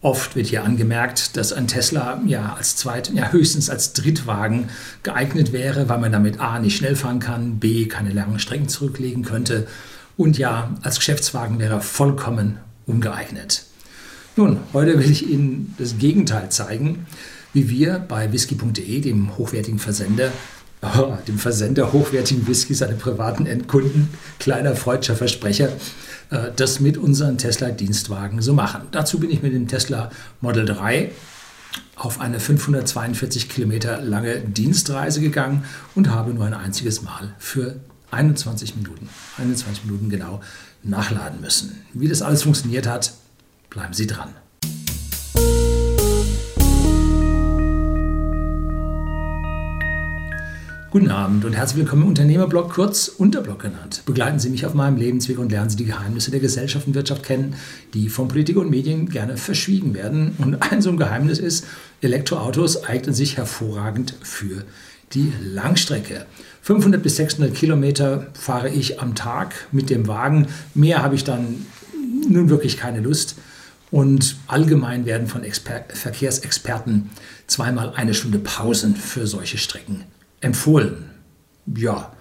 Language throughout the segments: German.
Oft wird hier angemerkt, dass ein Tesla ja als zweit, ja höchstens als Drittwagen geeignet wäre, weil man damit A nicht schnell fahren kann, B keine langen Strecken zurücklegen könnte und ja als Geschäftswagen wäre er vollkommen ungeeignet. Nun, heute will ich Ihnen das Gegenteil zeigen, wie wir bei whisky.de, dem hochwertigen Versender, dem Versender hochwertigen Whiskys an privaten Endkunden, kleiner freudscher Versprecher, das mit unseren Tesla-Dienstwagen so machen. Dazu bin ich mit dem Tesla Model 3 auf eine 542 Kilometer lange Dienstreise gegangen und habe nur ein einziges Mal für 21 Minuten, 21 Minuten genau nachladen müssen. Wie das alles funktioniert hat, bleiben Sie dran. Guten Abend und herzlich willkommen im Unternehmerblog, kurz Unterblog genannt. Begleiten Sie mich auf meinem Lebensweg und lernen Sie die Geheimnisse der Gesellschaft und Wirtschaft kennen, die von Politik und Medien gerne verschwiegen werden. Und ein so ein Geheimnis ist, Elektroautos eignen sich hervorragend für die Langstrecke. 500 bis 600 Kilometer fahre ich am Tag mit dem Wagen. Mehr habe ich dann nun wirklich keine Lust. Und allgemein werden von Exper Verkehrsexperten zweimal eine Stunde Pausen für solche Strecken empfohlen. Ja,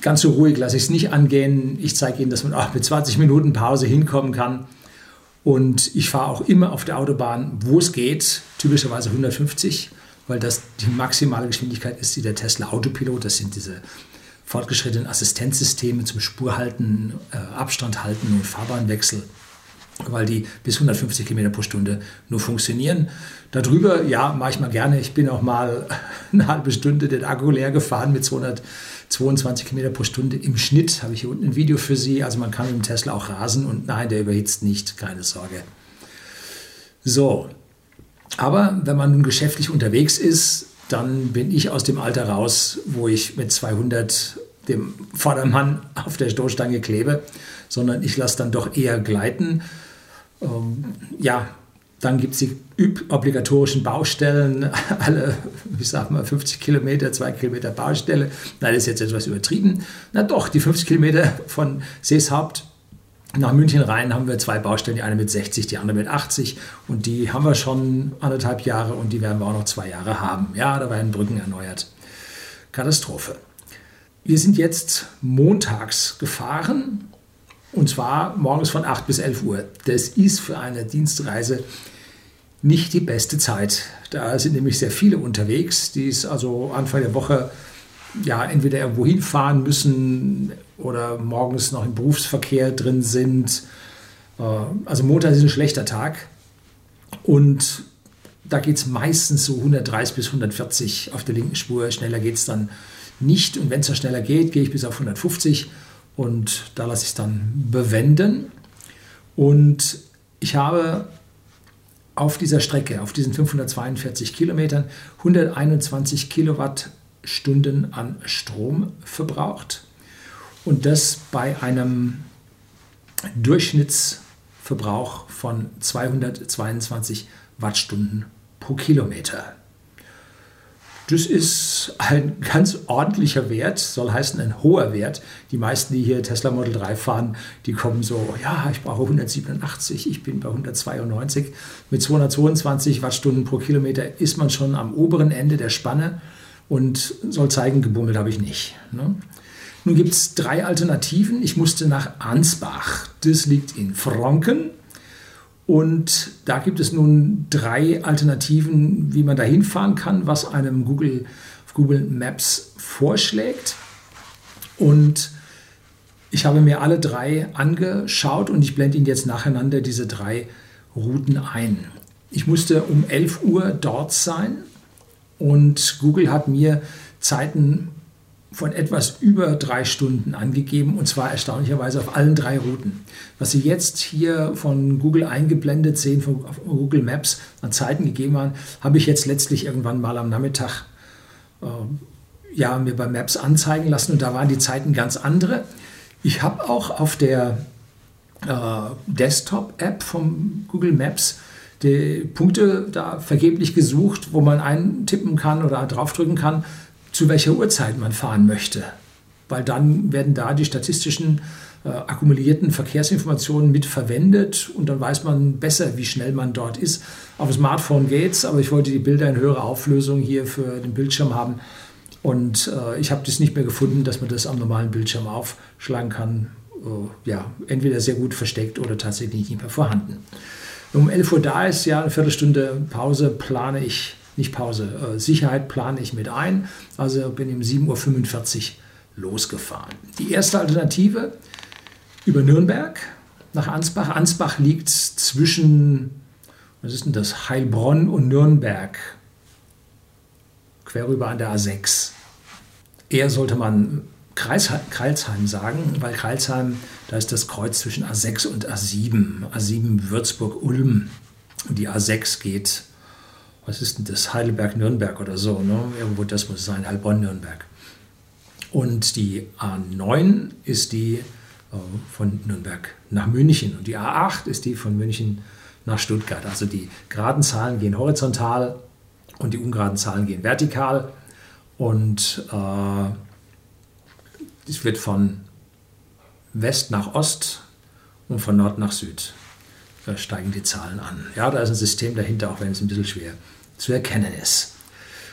ganz so ruhig lasse ich es nicht angehen. Ich zeige Ihnen, dass man auch mit 20 Minuten Pause hinkommen kann. Und ich fahre auch immer auf der Autobahn, wo es geht, typischerweise 150, weil das die maximale Geschwindigkeit ist, die der Tesla Autopilot, das sind diese fortgeschrittenen Assistenzsysteme zum Spurhalten, äh, Abstand halten und Fahrbahnwechsel weil die bis 150 km pro Stunde nur funktionieren. Darüber, ja, mache ich mal gerne. Ich bin auch mal eine halbe Stunde den Akku leer gefahren mit 222 km pro Stunde im Schnitt. Habe ich hier unten ein Video für Sie. Also man kann mit dem Tesla auch rasen und nein, der überhitzt nicht, keine Sorge. So, aber wenn man nun geschäftlich unterwegs ist, dann bin ich aus dem Alter raus, wo ich mit 200 dem Vordermann auf der Stoßstange klebe, sondern ich lasse dann doch eher gleiten ähm, ja, dann gibt es die obligatorischen Baustellen, alle, ich sag mal, 50 Kilometer, 2 Kilometer Baustelle. Nein, das ist jetzt etwas übertrieben. Na doch, die 50 Kilometer von Seeshaupt nach München rein haben wir zwei Baustellen, die eine mit 60, die andere mit 80 und die haben wir schon anderthalb Jahre und die werden wir auch noch zwei Jahre haben. Ja, da werden Brücken erneuert. Katastrophe. Wir sind jetzt montags gefahren und zwar morgens von 8 bis 11 Uhr. Das ist für eine Dienstreise nicht die beste Zeit. Da sind nämlich sehr viele unterwegs, die es also Anfang der Woche ja entweder irgendwo hinfahren müssen oder morgens noch im Berufsverkehr drin sind. Äh, also Montag ist ein schlechter Tag. Und da geht es meistens so 130 bis 140 auf der linken Spur. Schneller geht es dann nicht. Und wenn es da schneller geht, gehe ich bis auf 150 und da lasse ich es dann bewenden. Und ich habe auf dieser Strecke, auf diesen 542 Kilometern, 121 Kilowattstunden an Strom verbraucht. Und das bei einem Durchschnittsverbrauch von 222 Wattstunden pro Kilometer. Das ist ein ganz ordentlicher Wert, soll heißen ein hoher Wert. Die meisten, die hier Tesla Model 3 fahren, die kommen so, ja, ich brauche 187, ich bin bei 192. Mit 222 Wattstunden pro Kilometer ist man schon am oberen Ende der Spanne und soll zeigen, gebummelt habe ich nicht. Ne? Nun gibt es drei Alternativen. Ich musste nach Ansbach. Das liegt in Franken. Und da gibt es nun drei Alternativen, wie man da hinfahren kann, was einem Google, Google Maps vorschlägt. Und ich habe mir alle drei angeschaut und ich blende Ihnen jetzt nacheinander diese drei Routen ein. Ich musste um 11 Uhr dort sein und Google hat mir Zeiten von etwas über drei Stunden angegeben und zwar erstaunlicherweise auf allen drei Routen. Was Sie jetzt hier von Google eingeblendet sehen, von Google Maps an Zeiten gegeben haben, habe ich jetzt letztlich irgendwann mal am Nachmittag äh, ja, mir bei Maps anzeigen lassen und da waren die Zeiten ganz andere. Ich habe auch auf der äh, Desktop-App von Google Maps die Punkte da vergeblich gesucht, wo man eintippen kann oder draufdrücken kann, zu welcher Uhrzeit man fahren möchte. Weil dann werden da die statistischen äh, akkumulierten Verkehrsinformationen mit verwendet und dann weiß man besser, wie schnell man dort ist. Auf dem Smartphone geht's, aber ich wollte die Bilder in höherer Auflösung hier für den Bildschirm haben und äh, ich habe das nicht mehr gefunden, dass man das am normalen Bildschirm aufschlagen kann. Äh, ja, entweder sehr gut versteckt oder tatsächlich nicht mehr vorhanden. Um 11 Uhr da ist, ja, eine Viertelstunde Pause plane ich, nicht Pause, äh, Sicherheit plane ich mit ein. Also bin um 7.45 Uhr losgefahren. Die erste Alternative über Nürnberg nach Ansbach. Ansbach liegt zwischen, was ist denn das, Heilbronn und Nürnberg, quer rüber an der A6. Eher sollte man Kreilsheim sagen, weil Kreilsheim, da ist das Kreuz zwischen A6 und A7. A7 Würzburg-Ulm die A6 geht, was ist denn das, Heidelberg-Nürnberg oder so, ne? irgendwo das muss es sein, Heilbronn-Nürnberg. Und die A9 ist die äh, von Nürnberg nach München und die A8 ist die von München nach Stuttgart. Also die geraden Zahlen gehen horizontal und die ungeraden Zahlen gehen vertikal. Und äh, es wird von West nach Ost und von Nord nach Süd da steigen die Zahlen an. Ja, da ist ein System dahinter, auch wenn es ein bisschen schwer zu erkennen ist.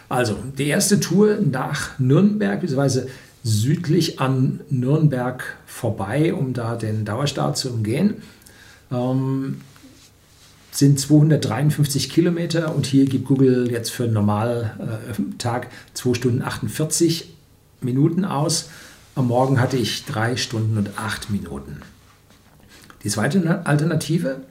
Also, die erste Tour nach Nürnberg, beziehungsweise südlich an Nürnberg vorbei, um da den Dauerstart zu umgehen. Ähm, sind 253 Kilometer und hier gibt Google jetzt für einen Normaltag äh, 2 Stunden 48 Minuten aus. Am Morgen hatte ich 3 Stunden und 8 Minuten. Die zweite Alternative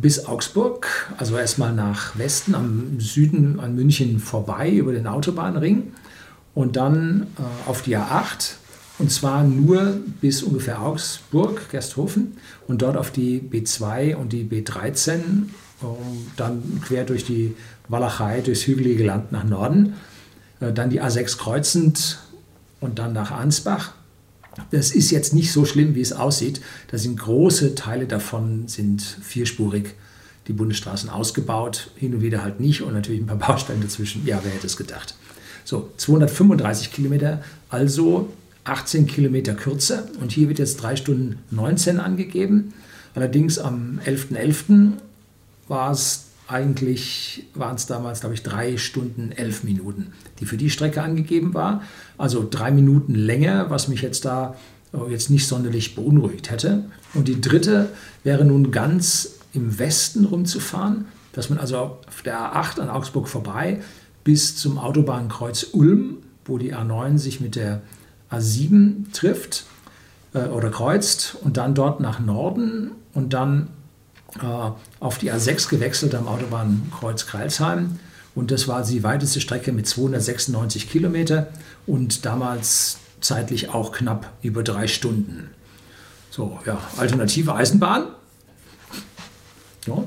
bis Augsburg, also erstmal nach Westen, am Süden an München vorbei über den Autobahnring und dann äh, auf die A8 und zwar nur bis ungefähr Augsburg, Gersthofen und dort auf die B2 und die B13, dann quer durch die Walachei, durchs hügelige Land nach Norden, äh, dann die A6 kreuzend und dann nach Ansbach. Das ist jetzt nicht so schlimm, wie es aussieht. Da sind große Teile davon sind vierspurig, die Bundesstraßen ausgebaut, hin und wieder halt nicht und natürlich ein paar Baustellen dazwischen. Ja, wer hätte es gedacht? So, 235 Kilometer, also 18 Kilometer kürzer und hier wird jetzt 3 Stunden 19 angegeben. Allerdings am 11.11. .11. war es eigentlich, waren es damals, glaube ich, 3 Stunden 11 Minuten, die für die Strecke angegeben war. Also drei Minuten länger, was mich jetzt da äh, jetzt nicht sonderlich beunruhigt hätte. Und die dritte wäre nun ganz im Westen rumzufahren, dass man also auf der A8 an Augsburg vorbei bis zum Autobahnkreuz Ulm, wo die A9 sich mit der A7 trifft äh, oder kreuzt und dann dort nach Norden und dann auf die A6 gewechselt am Autobahnkreuz Kreilsheim. Und das war die weiteste Strecke mit 296 Kilometer und damals zeitlich auch knapp über drei Stunden. So, ja, alternative Eisenbahn. Ja.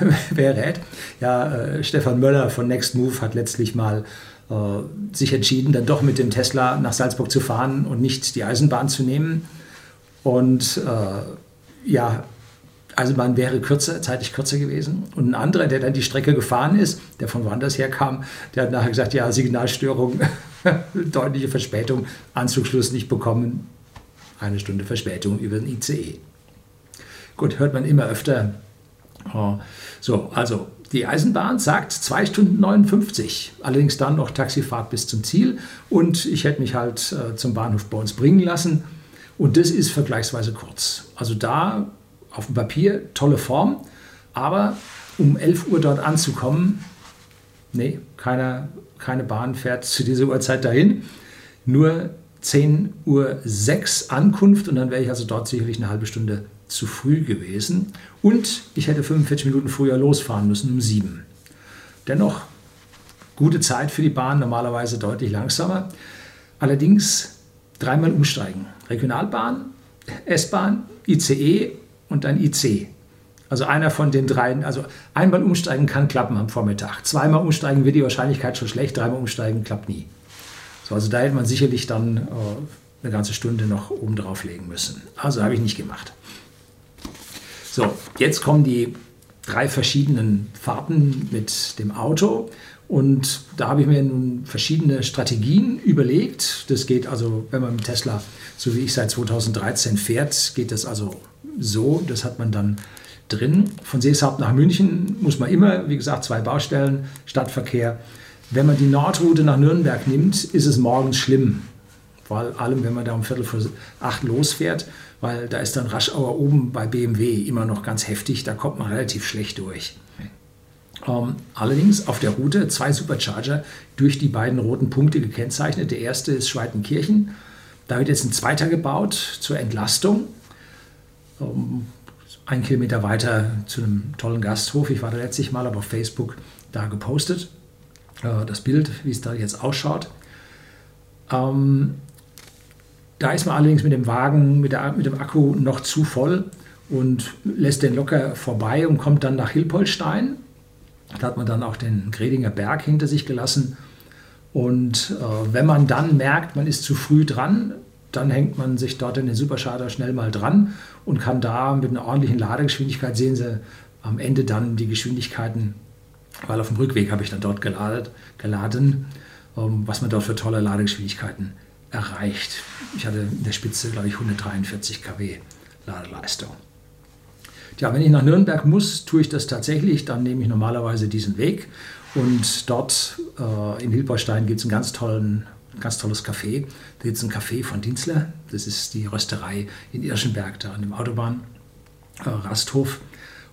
Wer rät? Ja, äh, Stefan Möller von Next Move hat letztlich mal äh, sich entschieden, dann doch mit dem Tesla nach Salzburg zu fahren und nicht die Eisenbahn zu nehmen. Und äh, ja, Eisenbahn wäre kürzer, zeitlich kürzer gewesen. Und ein anderer, der dann die Strecke gefahren ist, der von woanders her kam, der hat nachher gesagt, ja, Signalstörung, deutliche Verspätung, Anzugschluss nicht bekommen, eine Stunde Verspätung über den ICE. Gut, hört man immer öfter. Oh, so, also die Eisenbahn sagt 2 Stunden 59, allerdings dann noch Taxifahrt bis zum Ziel und ich hätte mich halt äh, zum Bahnhof bei uns bringen lassen und das ist vergleichsweise kurz. Also da auf dem Papier tolle Form, aber um 11 Uhr dort anzukommen, nee, keine, keine Bahn fährt zu dieser Uhrzeit dahin, nur 10.06 Uhr Ankunft und dann wäre ich also dort sicherlich eine halbe Stunde zu früh gewesen und ich hätte 45 Minuten früher losfahren müssen um 7. Dennoch gute Zeit für die Bahn, normalerweise deutlich langsamer. Allerdings dreimal umsteigen. Regionalbahn, S-Bahn, ICE und dann IC. Also einer von den dreien, also einmal umsteigen kann klappen am Vormittag. Zweimal umsteigen wird die Wahrscheinlichkeit schon schlecht, dreimal umsteigen klappt nie. So, also da hätte man sicherlich dann äh, eine ganze Stunde noch oben drauf legen müssen. Also habe ich nicht gemacht. So, jetzt kommen die drei verschiedenen Fahrten mit dem Auto Und da habe ich mir nun verschiedene Strategien überlegt. Das geht also, wenn man mit Tesla, so wie ich seit 2013 fährt, geht das also so. Das hat man dann drin. Von Seeshaupt nach München muss man immer, wie gesagt, zwei Baustellen, Stadtverkehr. Wenn man die Nordroute nach Nürnberg nimmt, ist es morgens schlimm. Vor allem, wenn man da um Viertel vor acht losfährt, weil da ist dann Raschauer oben bei BMW immer noch ganz heftig. Da kommt man relativ schlecht durch. Ähm, allerdings auf der Route zwei Supercharger durch die beiden roten Punkte gekennzeichnet. Der erste ist Schweitenkirchen. Da wird jetzt ein zweiter gebaut zur Entlastung. Ähm, ein Kilometer weiter zu einem tollen Gasthof. Ich war da letztlich mal aber auf Facebook da gepostet. Äh, das Bild, wie es da jetzt ausschaut. Ähm, da ist man allerdings mit dem Wagen, mit, der, mit dem Akku noch zu voll und lässt den locker vorbei und kommt dann nach Hilpolstein. Da hat man dann auch den Gredinger Berg hinter sich gelassen. Und äh, wenn man dann merkt, man ist zu früh dran, dann hängt man sich dort in den Supercharger schnell mal dran und kann da mit einer ordentlichen Ladegeschwindigkeit sehen Sie am Ende dann die Geschwindigkeiten, weil auf dem Rückweg habe ich dann dort geladet, geladen, ähm, was man dort für tolle Ladegeschwindigkeiten erreicht. Ich hatte in der Spitze, glaube ich, 143 kW Ladeleistung. Ja, wenn ich nach Nürnberg muss, tue ich das tatsächlich. Dann nehme ich normalerweise diesen Weg. Und dort äh, in Hilberstein gibt es einen ganz tollen ganz tolles Café. Da gibt es ein Café von Dienstler. Das ist die Rösterei in Irschenberg, da an dem Autobahn-Rasthof. Äh,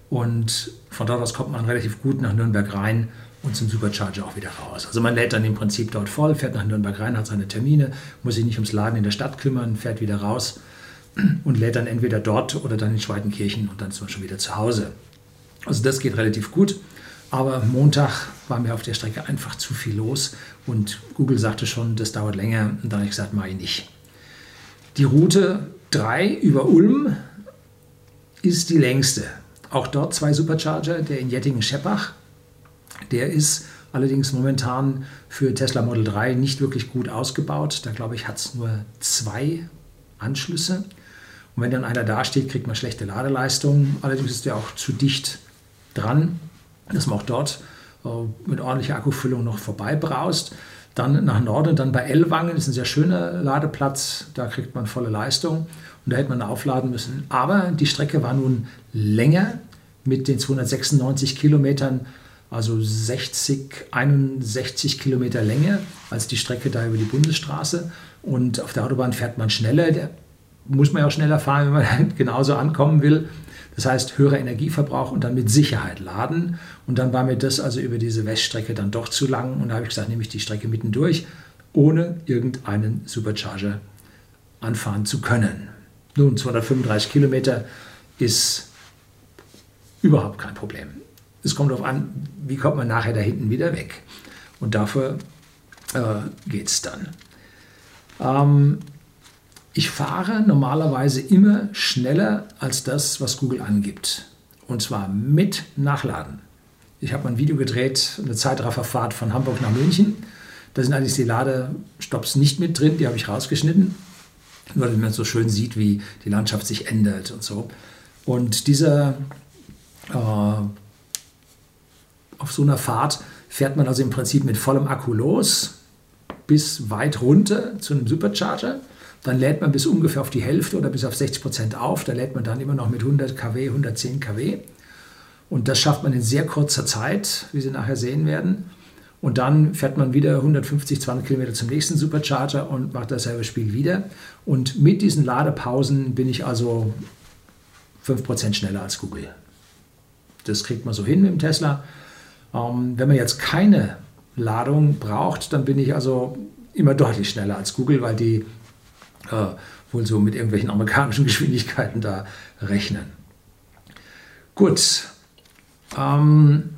und von dort aus kommt man relativ gut nach Nürnberg rein und zum Supercharger auch wieder raus. Also man lädt dann im Prinzip dort voll, fährt nach Nürnberg rein, hat seine Termine, muss sich nicht ums Laden in der Stadt kümmern, fährt wieder raus und lädt dann entweder dort oder dann in Schweitenkirchen und dann man schon wieder zu Hause. Also das geht relativ gut. Aber Montag war mir auf der Strecke einfach zu viel los und Google sagte schon, das dauert länger und dann habe ich gesagt, mache ich nicht. Die Route 3 über Ulm ist die längste. Auch dort zwei Supercharger, der in Jettingen-Scheppach. Der ist allerdings momentan für Tesla Model 3 nicht wirklich gut ausgebaut. Da glaube ich, hat es nur zwei Anschlüsse. Und wenn dann einer dasteht, kriegt man schlechte Ladeleistung. Allerdings ist der auch zu dicht dran, dass man auch dort äh, mit ordentlicher Akkufüllung noch vorbei braust. Dann nach Norden, dann bei Ellwangen, ist ein sehr schöner Ladeplatz, da kriegt man volle Leistung und da hätte man aufladen müssen. Aber die Strecke war nun länger mit den 296 Kilometern, also 60, 61 Kilometer Länge als die Strecke da über die Bundesstraße. Und auf der Autobahn fährt man schneller, da muss man ja auch schneller fahren, wenn man genauso ankommen will. Das heißt, höherer Energieverbrauch und dann mit Sicherheit laden. Und dann war mir das also über diese Weststrecke dann doch zu lang. Und da habe ich gesagt, nehme ich die Strecke mittendurch, ohne irgendeinen Supercharger anfahren zu können. Nun, 235 Kilometer ist überhaupt kein Problem. Es kommt darauf an, wie kommt man nachher da hinten wieder weg. Und dafür äh, geht es dann. Ähm, ich fahre normalerweise immer schneller als das, was Google angibt. Und zwar mit Nachladen. Ich habe ein Video gedreht, eine Zeitrafferfahrt von Hamburg nach München. Da sind eigentlich die Ladestops nicht mit drin, die habe ich rausgeschnitten. Nur damit man so schön sieht, wie die Landschaft sich ändert und so. Und dieser, äh, auf so einer Fahrt fährt man also im Prinzip mit vollem Akku los, bis weit runter zu einem Supercharger dann lädt man bis ungefähr auf die Hälfte oder bis auf 60 Prozent auf. Da lädt man dann immer noch mit 100 kW, 110 kW. Und das schafft man in sehr kurzer Zeit, wie Sie nachher sehen werden. Und dann fährt man wieder 150, 200 Kilometer zum nächsten Supercharger und macht dasselbe Spiel wieder. Und mit diesen Ladepausen bin ich also 5% schneller als Google. Das kriegt man so hin mit dem Tesla. Ähm, wenn man jetzt keine Ladung braucht, dann bin ich also immer deutlich schneller als Google, weil die wohl so mit irgendwelchen amerikanischen Geschwindigkeiten da rechnen. Gut. Ähm,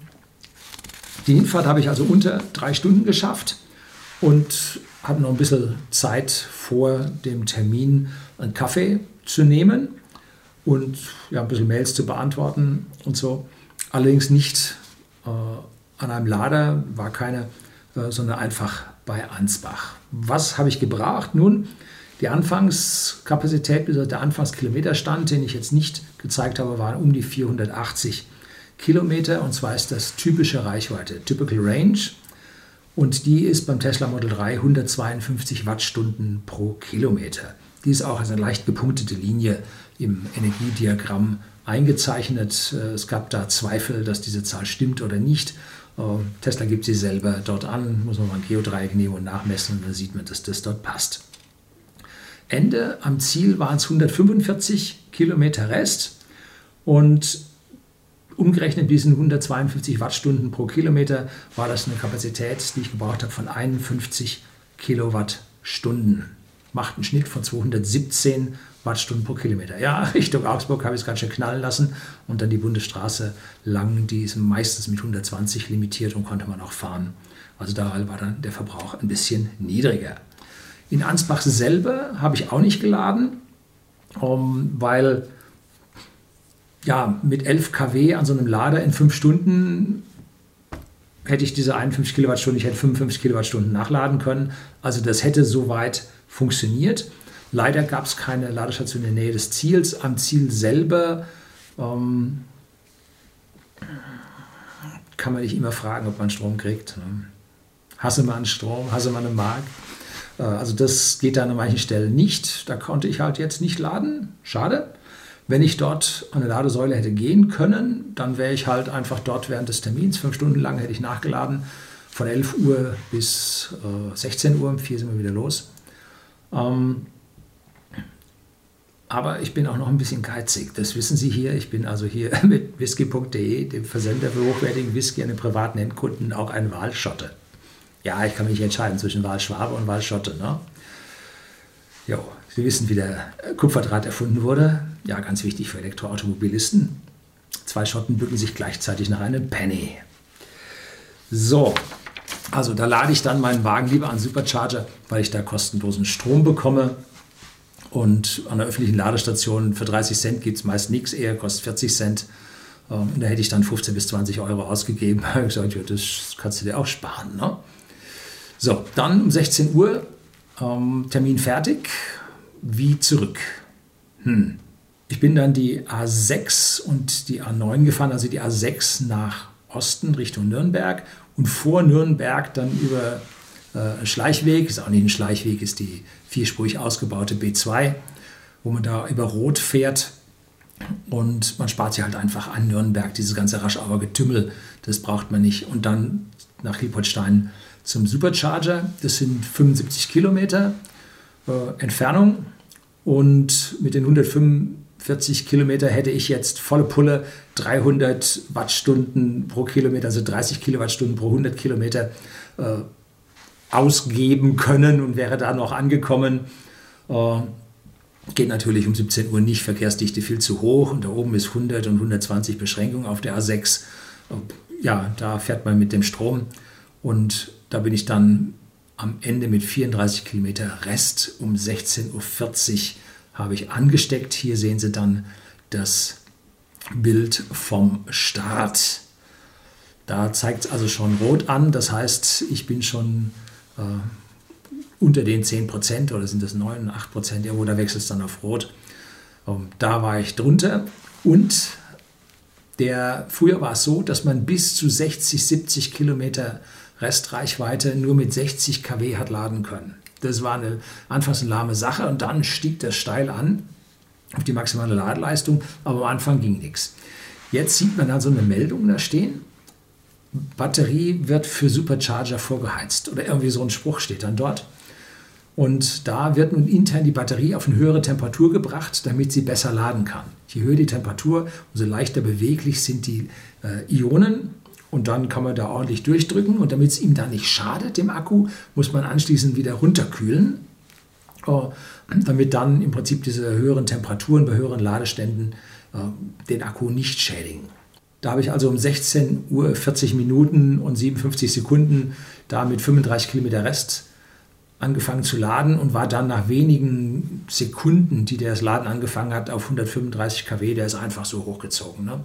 die Hinfahrt habe ich also unter drei Stunden geschafft und habe noch ein bisschen Zeit vor dem Termin einen Kaffee zu nehmen und ja, ein bisschen Mails zu beantworten und so. Allerdings nicht äh, an einem Lader, war keine, äh, sondern einfach bei Ansbach. Was habe ich gebracht? Nun, die Anfangskapazität, der Anfangskilometerstand, den ich jetzt nicht gezeigt habe, waren um die 480 Kilometer. Und zwar ist das typische Reichweite, Typical Range. Und die ist beim Tesla Model 3 152 Wattstunden pro Kilometer. Die ist auch als eine leicht gepunktete Linie im Energiediagramm eingezeichnet. Äh, es gab da Zweifel, dass diese Zahl stimmt oder nicht. Äh, Tesla gibt sie selber dort an, muss man mal ein Geodreieck nehmen und nachmessen und dann sieht man, dass das dort passt. Ende am Ziel waren es 145 Kilometer Rest und umgerechnet diesen 152 Wattstunden pro Kilometer war das eine Kapazität, die ich gebraucht habe von 51 Kilowattstunden. Macht einen Schnitt von 217 Wattstunden pro Kilometer. Ja, Richtung Augsburg habe ich es ganz schön knallen lassen und dann die Bundesstraße lang, die ist meistens mit 120 limitiert und konnte man auch fahren. Also da war dann der Verbrauch ein bisschen niedriger. In Ansbach selber habe ich auch nicht geladen, um, weil ja, mit 11 kW an so einem Lader in 5 Stunden hätte ich diese 51 Kilowattstunden, ich hätte 55 Kilowattstunden nachladen können. Also das hätte soweit funktioniert. Leider gab es keine Ladestation in der Nähe des Ziels. Am Ziel selber ähm, kann man nicht immer fragen, ob man Strom kriegt. Ne? Hasse man Strom, hasse man einen Markt. Äh, also das geht dann an manchen Stellen nicht. Da konnte ich halt jetzt nicht laden. Schade. Wenn ich dort an eine Ladesäule hätte gehen können, dann wäre ich halt einfach dort während des Termins, fünf Stunden lang hätte ich nachgeladen, von 11 Uhr bis äh, 16 Uhr, um 4 sind wir wieder los. Ähm, aber ich bin auch noch ein bisschen geizig. Das wissen Sie hier. Ich bin also hier mit whisky.de, dem Versender für hochwertigen Whisky an den privaten Endkunden, auch ein Wahlschotte. Ja, ich kann mich entscheiden zwischen Wahlschwabe und Wahlschotte. Ne? Jo, Sie wissen, wie der Kupferdraht erfunden wurde. Ja, ganz wichtig für Elektroautomobilisten. Zwei Schotten bücken sich gleichzeitig nach einem Penny. So, also da lade ich dann meinen Wagen lieber an Supercharger, weil ich da kostenlosen Strom bekomme. Und an der öffentlichen Ladestation für 30 Cent gibt es meist nichts, eher kostet 40 Cent. Ähm, da hätte ich dann 15 bis 20 Euro ausgegeben. Da habe ich gesagt, ja, das kannst du dir auch sparen. Ne? So, dann um 16 Uhr, ähm, Termin fertig, wie zurück. Hm. Ich bin dann die A6 und die A9 gefahren, also die A6 nach Osten Richtung Nürnberg und vor Nürnberg dann über äh, Schleichweg, ist auch nicht ein Schleichweg, ist die vierspurig ausgebaute B2, wo man da über Rot fährt und man spart sich halt einfach an Nürnberg, dieses ganze Raschauer Getümmel, das braucht man nicht. Und dann nach Hilpoltstein zum Supercharger. Das sind 75 Kilometer äh, Entfernung und mit den 145 Kilometer hätte ich jetzt volle Pulle 300 Wattstunden pro Kilometer, also 30 Kilowattstunden pro 100 Kilometer äh, ausgeben können und wäre da noch angekommen. Äh, geht natürlich um 17 Uhr nicht, Verkehrsdichte viel zu hoch und da oben ist 100 und 120 Beschränkung auf der A6. Äh, ja, da fährt man mit dem Strom und da bin ich dann am Ende mit 34 Kilometer Rest um 16.40 Uhr habe ich angesteckt. Hier sehen Sie dann das Bild vom Start. Da zeigt es also schon rot an. Das heißt, ich bin schon äh, unter den 10 Prozent oder sind das 9, 8 Prozent, irgendwo da wechselt es dann auf rot. Um, ähm, da war ich drunter und der, früher war es so, dass man bis zu 60, 70 Kilometer Restreichweite nur mit 60 kW hat laden können. Das war eine anfangs eine lahme Sache und dann stieg das steil an auf die maximale Ladeleistung, aber am Anfang ging nichts. Jetzt sieht man dann so eine Meldung da stehen. Batterie wird für Supercharger vorgeheizt oder irgendwie so ein Spruch steht dann dort. Und da wird nun intern die Batterie auf eine höhere Temperatur gebracht, damit sie besser laden kann. Je höher die Temperatur, umso leichter beweglich sind die äh, Ionen und dann kann man da ordentlich durchdrücken und damit es ihm da nicht schadet, dem Akku, muss man anschließend wieder runterkühlen, äh, damit dann im Prinzip diese höheren Temperaturen bei höheren Ladeständen äh, den Akku nicht schädigen. Da habe ich also um 16 Uhr 40 Minuten und 57 Sekunden da mit 35 Kilometer Rest angefangen zu laden und war dann nach wenigen Sekunden, die das Laden angefangen hat, auf 135 kW. Der ist einfach so hochgezogen. Ne?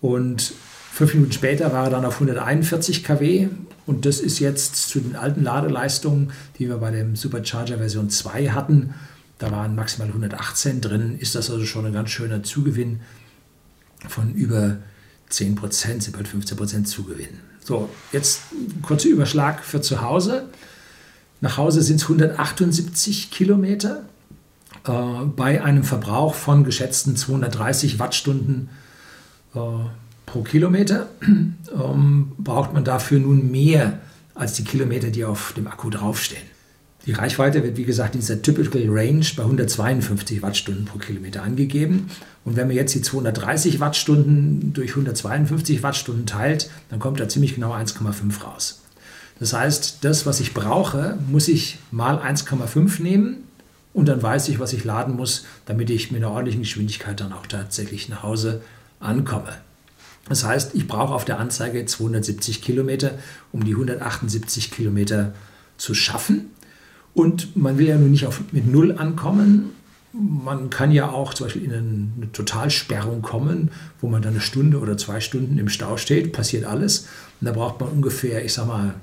Und Fünf Minuten später war er dann auf 141 kW und das ist jetzt zu den alten Ladeleistungen, die wir bei dem Supercharger Version 2 hatten. Da waren maximal 118 drin, ist das also schon ein ganz schöner Zugewinn von über 10 Prozent, sind bald 15 Prozent Zugewinn. So, jetzt kurzer Überschlag für zu Hause. Nach Hause sind es 178 Kilometer äh, bei einem Verbrauch von geschätzten 230 Wattstunden äh, pro Kilometer. Ähm, braucht man dafür nun mehr als die Kilometer, die auf dem Akku draufstehen. Die Reichweite wird, wie gesagt, in dieser Typical Range bei 152 Wattstunden pro Kilometer angegeben. Und wenn man jetzt die 230 Wattstunden durch 152 Wattstunden teilt, dann kommt da ziemlich genau 1,5 raus. Das heißt, das, was ich brauche, muss ich mal 1,5 nehmen und dann weiß ich, was ich laden muss, damit ich mit einer ordentlichen Geschwindigkeit dann auch tatsächlich nach Hause ankomme. Das heißt, ich brauche auf der Anzeige 270 Kilometer, um die 178 Kilometer zu schaffen. Und man will ja nun nicht auf, mit Null ankommen. Man kann ja auch zum Beispiel in eine Totalsperrung kommen, wo man dann eine Stunde oder zwei Stunden im Stau steht, passiert alles. Und da braucht man ungefähr, ich sag mal,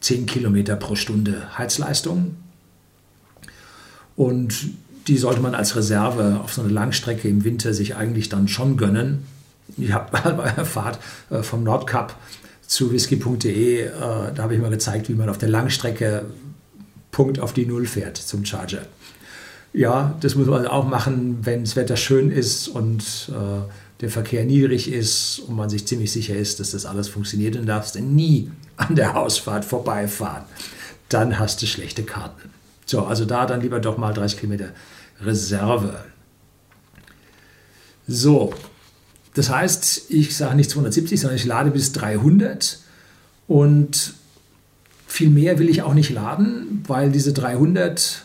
10 Kilometer pro Stunde Heizleistung. Und die sollte man als Reserve auf so eine Langstrecke im Winter sich eigentlich dann schon gönnen. Ich habe bei der Fahrt äh, vom Nordkap zu whisky.de, äh, da habe ich mal gezeigt, wie man auf der Langstrecke Punkt auf die Null fährt zum Charger. Ja, das muss man auch machen, wenn das Wetter schön ist und äh, der Verkehr niedrig ist und man sich ziemlich sicher ist, dass das alles funktioniert und darfst du nie an der Ausfahrt vorbeifahren. Dann hast du schlechte Karten. So, also da dann lieber doch mal 30 Kilometer Reserve. So, das heißt, ich sage nicht 270, sondern ich lade bis 300 und viel mehr will ich auch nicht laden, weil diese 300,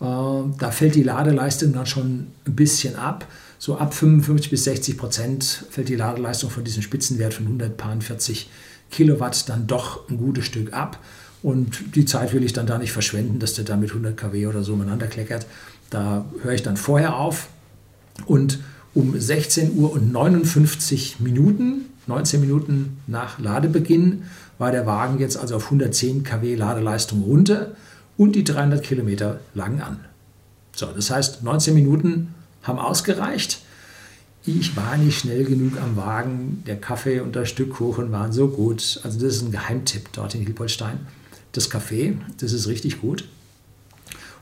äh, da fällt die Ladeleistung dann schon ein bisschen ab. So ab 55 bis 60 Prozent fällt die Ladeleistung von diesem Spitzenwert von 140 Kilowatt dann doch ein gutes Stück ab. Und die Zeit will ich dann da nicht verschwenden, dass der da mit 100 kW oder so umeinander kleckert. Da höre ich dann vorher auf. Und um 16 Uhr und 59 Minuten, 19 Minuten nach Ladebeginn, war der Wagen jetzt also auf 110 kW Ladeleistung runter und die 300 Kilometer lang an. So, das heißt, 19 Minuten haben ausgereicht. Ich war nicht schnell genug am Wagen. Der Kaffee und das Stück Kuchen waren so gut. Also das ist ein Geheimtipp dort in Hilpolstein. Das Kaffee, das ist richtig gut.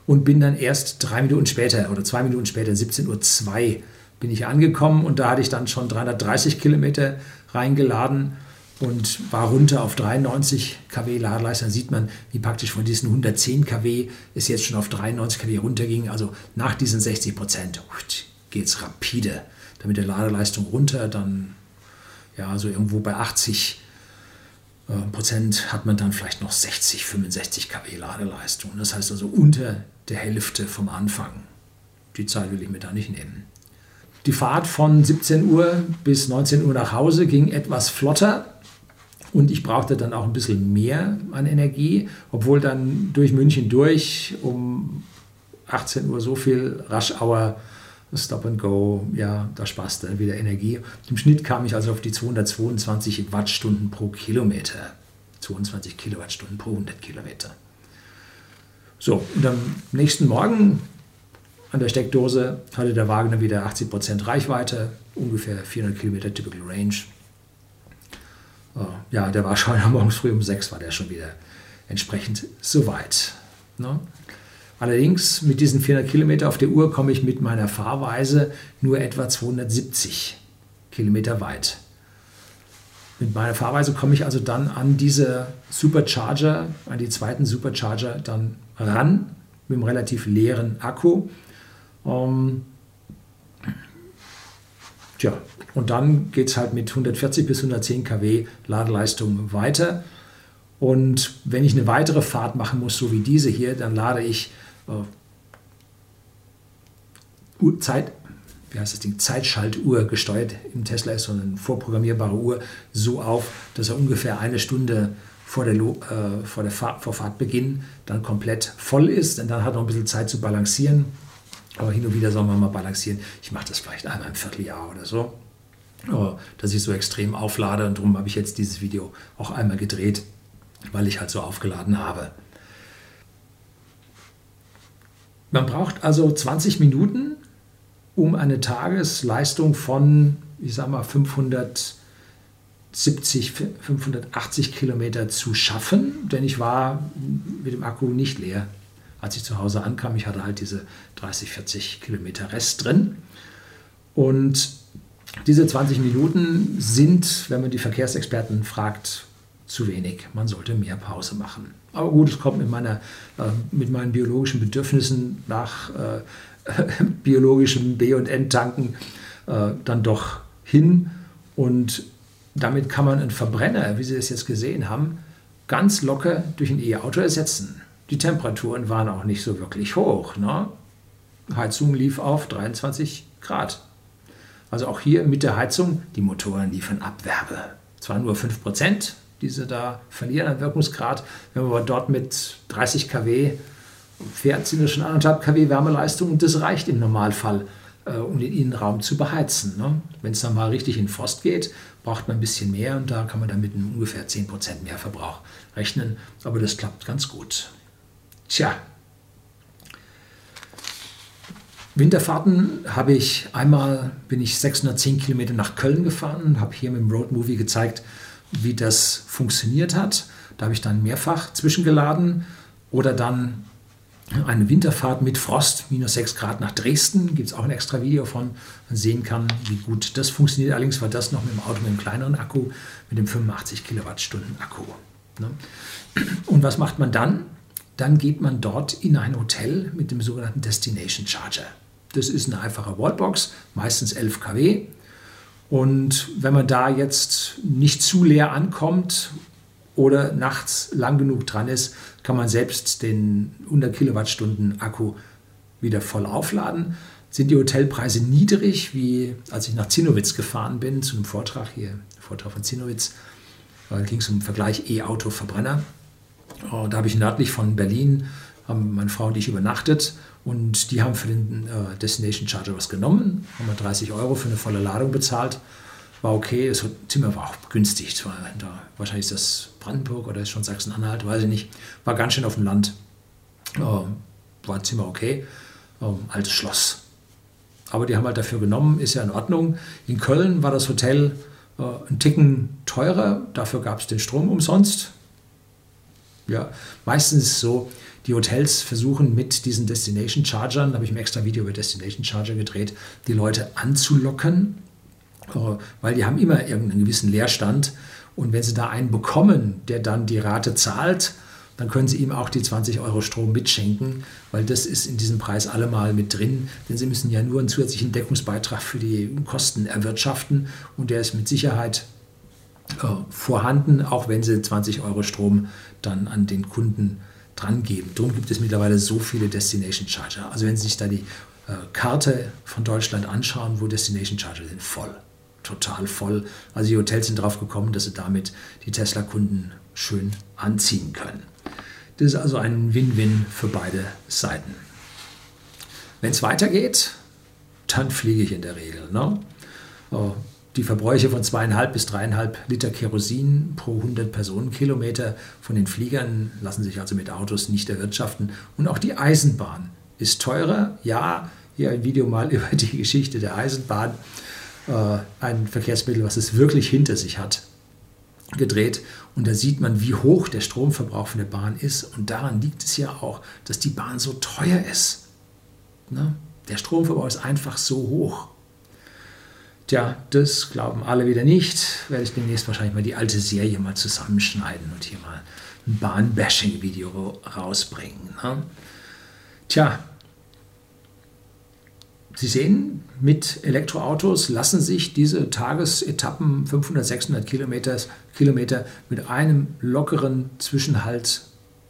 Und bin dann erst drei Minuten später oder zwei Minuten später, 17.02 Uhr, bin ich angekommen und da hatte ich dann schon 330 Kilometer reingeladen und war runter auf 93 kW Ladeleistung. Da sieht man, wie praktisch von diesen 110 kW es jetzt schon auf 93 kW runterging. Also nach diesen 60 Prozent geht es rapide. Damit der Ladeleistung runter, dann ja, so irgendwo bei 80 äh, Prozent hat man dann vielleicht noch 60, 65 kW Ladeleistung. Das heißt also unter der Hälfte vom Anfang. Die Zeit will ich mir da nicht nehmen. Die Fahrt von 17 Uhr bis 19 Uhr nach Hause ging etwas flotter und ich brauchte dann auch ein bisschen mehr an Energie, obwohl dann durch München durch um 18 Uhr so viel Rush Hour Stop and Go, ja, da sparst du wieder Energie. Im Schnitt kam ich also auf die 222 Wattstunden pro Kilometer. 22 Kilowattstunden pro 100 Kilometer. So, und am nächsten Morgen an der Steckdose hatte der Wagen dann wieder 80% Reichweite, ungefähr 400 Kilometer Typical Range. Oh, ja, der war schon morgens früh um 6 war der schon wieder entsprechend soweit. Ne? Allerdings mit diesen 400 Kilometer auf der Uhr komme ich mit meiner Fahrweise nur etwa 270 Kilometer weit. Mit meiner Fahrweise komme ich also dann an diese Supercharger, an die zweiten Supercharger dann ran mit einem relativ leeren Akku. Ähm, tja, und dann geht es halt mit 140 bis 110 kW Ladeleistung weiter. Und wenn ich eine weitere Fahrt machen muss, so wie diese hier, dann lade ich äh, Zeit, wie heißt das Ding, Zeitschaltuhr gesteuert im Tesla ist so eine vorprogrammierbare Uhr so auf, dass er ungefähr eine Stunde vor der, äh, vor der Fahr vor Fahrtbeginn dann komplett voll ist. Und dann hat er noch ein bisschen Zeit zu balancieren. Aber hin und wieder soll man mal balancieren. Ich mache das vielleicht einmal im Vierteljahr oder so. Dass ich so extrem auflade und darum habe ich jetzt dieses Video auch einmal gedreht, weil ich halt so aufgeladen habe. Man braucht also 20 Minuten, um eine Tagesleistung von, ich sag mal, 530 570, 580 Kilometer zu schaffen, denn ich war mit dem Akku nicht leer. Als ich zu Hause ankam, ich hatte halt diese 30, 40 Kilometer Rest drin. Und diese 20 Minuten sind, wenn man die Verkehrsexperten fragt, zu wenig. Man sollte mehr Pause machen. Aber gut, es kommt mit, meiner, äh, mit meinen biologischen Bedürfnissen nach äh, biologischem B- und N-Tanken äh, dann doch hin. Und damit kann man einen Verbrenner, wie Sie es jetzt gesehen haben, ganz locker durch ein E-Auto ersetzen. Die Temperaturen waren auch nicht so wirklich hoch. Ne? Heizung lief auf 23 Grad. Also auch hier mit der Heizung, die Motoren liefern Abwerbe. Zwar nur 5 Prozent, die sie da verlieren an Wirkungsgrad. Wenn man aber dort mit 30 kW fährt, sind das schon 1,5 kW Wärmeleistung und das reicht im Normalfall, äh, um den Innenraum zu beheizen. Ne? Wenn es dann mal richtig in Frost geht, braucht man ein bisschen mehr und da kann man dann mit ungefähr 10% mehr Verbrauch rechnen. Aber das klappt ganz gut. Tja, Winterfahrten habe ich einmal, bin ich 610 Kilometer nach Köln gefahren habe hier mit dem Road Movie gezeigt, wie das funktioniert hat. Da habe ich dann mehrfach zwischengeladen oder dann eine Winterfahrt mit Frost, minus 6 Grad nach Dresden. Gibt es auch ein extra Video von, man sehen kann, wie gut das funktioniert. Allerdings war das noch mit dem Auto mit einem kleineren Akku, mit dem 85 Kilowattstunden Akku. Ne? Und was macht man dann? Dann geht man dort in ein Hotel mit dem sogenannten Destination Charger. Das ist eine einfache Wallbox, meistens 11 kW. Und wenn man da jetzt nicht zu leer ankommt oder nachts lang genug dran ist, kann man selbst den 100 Kilowattstunden Akku wieder voll aufladen. Sind die Hotelpreise niedrig, wie als ich nach Zinnowitz gefahren bin, zu einem Vortrag hier, Vortrag von Zinnowitz, da ging es um Vergleich E-Auto-Verbrenner. Oh, da habe ich nördlich von Berlin, haben meine Frau und ich übernachtet und die haben für den äh, Destination Charger was genommen, haben wir 30 Euro für eine volle Ladung bezahlt. War okay, das Zimmer war auch günstig. War da, wahrscheinlich ist das Brandenburg oder ist schon Sachsen-Anhalt, weiß ich nicht. War ganz schön auf dem Land. Äh, war ein Zimmer okay. Äh, altes Schloss. Aber die haben halt dafür genommen, ist ja in Ordnung. In Köln war das Hotel äh, ein Ticken teurer, dafür gab es den Strom umsonst. Ja, meistens ist es so, die Hotels versuchen mit diesen Destination Chargern, da habe ich ein extra Video über Destination Charger gedreht, die Leute anzulocken, äh, weil die haben immer irgendeinen gewissen Leerstand. Und wenn sie da einen bekommen, der dann die Rate zahlt, dann können Sie ihm auch die 20 Euro Strom mitschenken, weil das ist in diesem Preis allemal mit drin. Denn Sie müssen ja nur einen zusätzlichen Deckungsbeitrag für die Kosten erwirtschaften und der ist mit Sicherheit vorhanden, auch wenn Sie 20 Euro Strom dann an den Kunden dran geben. Darum gibt es mittlerweile so viele Destination Charger. Also wenn Sie sich da die äh, Karte von Deutschland anschauen, wo Destination Charger sind, voll. Total voll. Also die Hotels sind drauf gekommen, dass sie damit die Tesla-Kunden schön anziehen können. Das ist also ein Win-Win für beide Seiten. Wenn es weitergeht, dann fliege ich in der Regel. Ne? Oh, die Verbräuche von zweieinhalb bis dreieinhalb Liter Kerosin pro 100 Personenkilometer von den Fliegern lassen sich also mit Autos nicht erwirtschaften. Und auch die Eisenbahn ist teurer. Ja, hier ein Video mal über die Geschichte der Eisenbahn. Äh, ein Verkehrsmittel, was es wirklich hinter sich hat, gedreht. Und da sieht man, wie hoch der Stromverbrauch von der Bahn ist. Und daran liegt es ja auch, dass die Bahn so teuer ist. Ne? Der Stromverbrauch ist einfach so hoch. Tja, das glauben alle wieder nicht. Werde ich demnächst wahrscheinlich mal die alte Serie mal zusammenschneiden und hier mal ein Bahn-Bashing-Video rausbringen. Ne? Tja, Sie sehen, mit Elektroautos lassen sich diese Tagesetappen 500, 600 Kilometer, Kilometer mit einem lockeren Zwischenhalt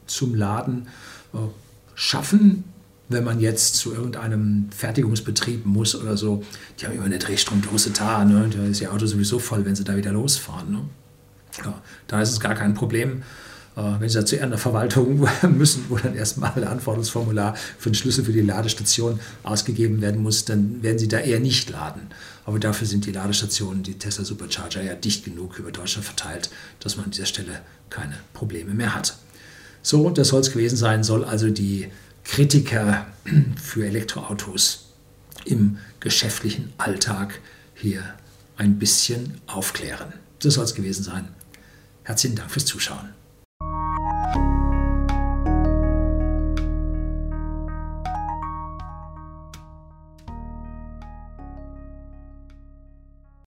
zum Laden äh, schaffen wenn man jetzt zu irgendeinem Fertigungsbetrieb muss oder so, die haben immer eine Drehstromdose da, ne? da ist ihr Auto sowieso voll, wenn sie da wieder losfahren. Ne? Ja, da ist es gar kein Problem. Äh, wenn Sie da zu einer Verwaltung müssen, wo dann erstmal ein Anforderungsformular für den Schlüssel für die Ladestation ausgegeben werden muss, dann werden Sie da eher nicht laden. Aber dafür sind die Ladestationen, die Tesla Supercharger, ja dicht genug über Deutschland verteilt, dass man an dieser Stelle keine Probleme mehr hat. So, das soll es gewesen sein, soll also die Kritiker für Elektroautos im geschäftlichen Alltag hier ein bisschen aufklären. Das soll es gewesen sein. Herzlichen Dank fürs Zuschauen.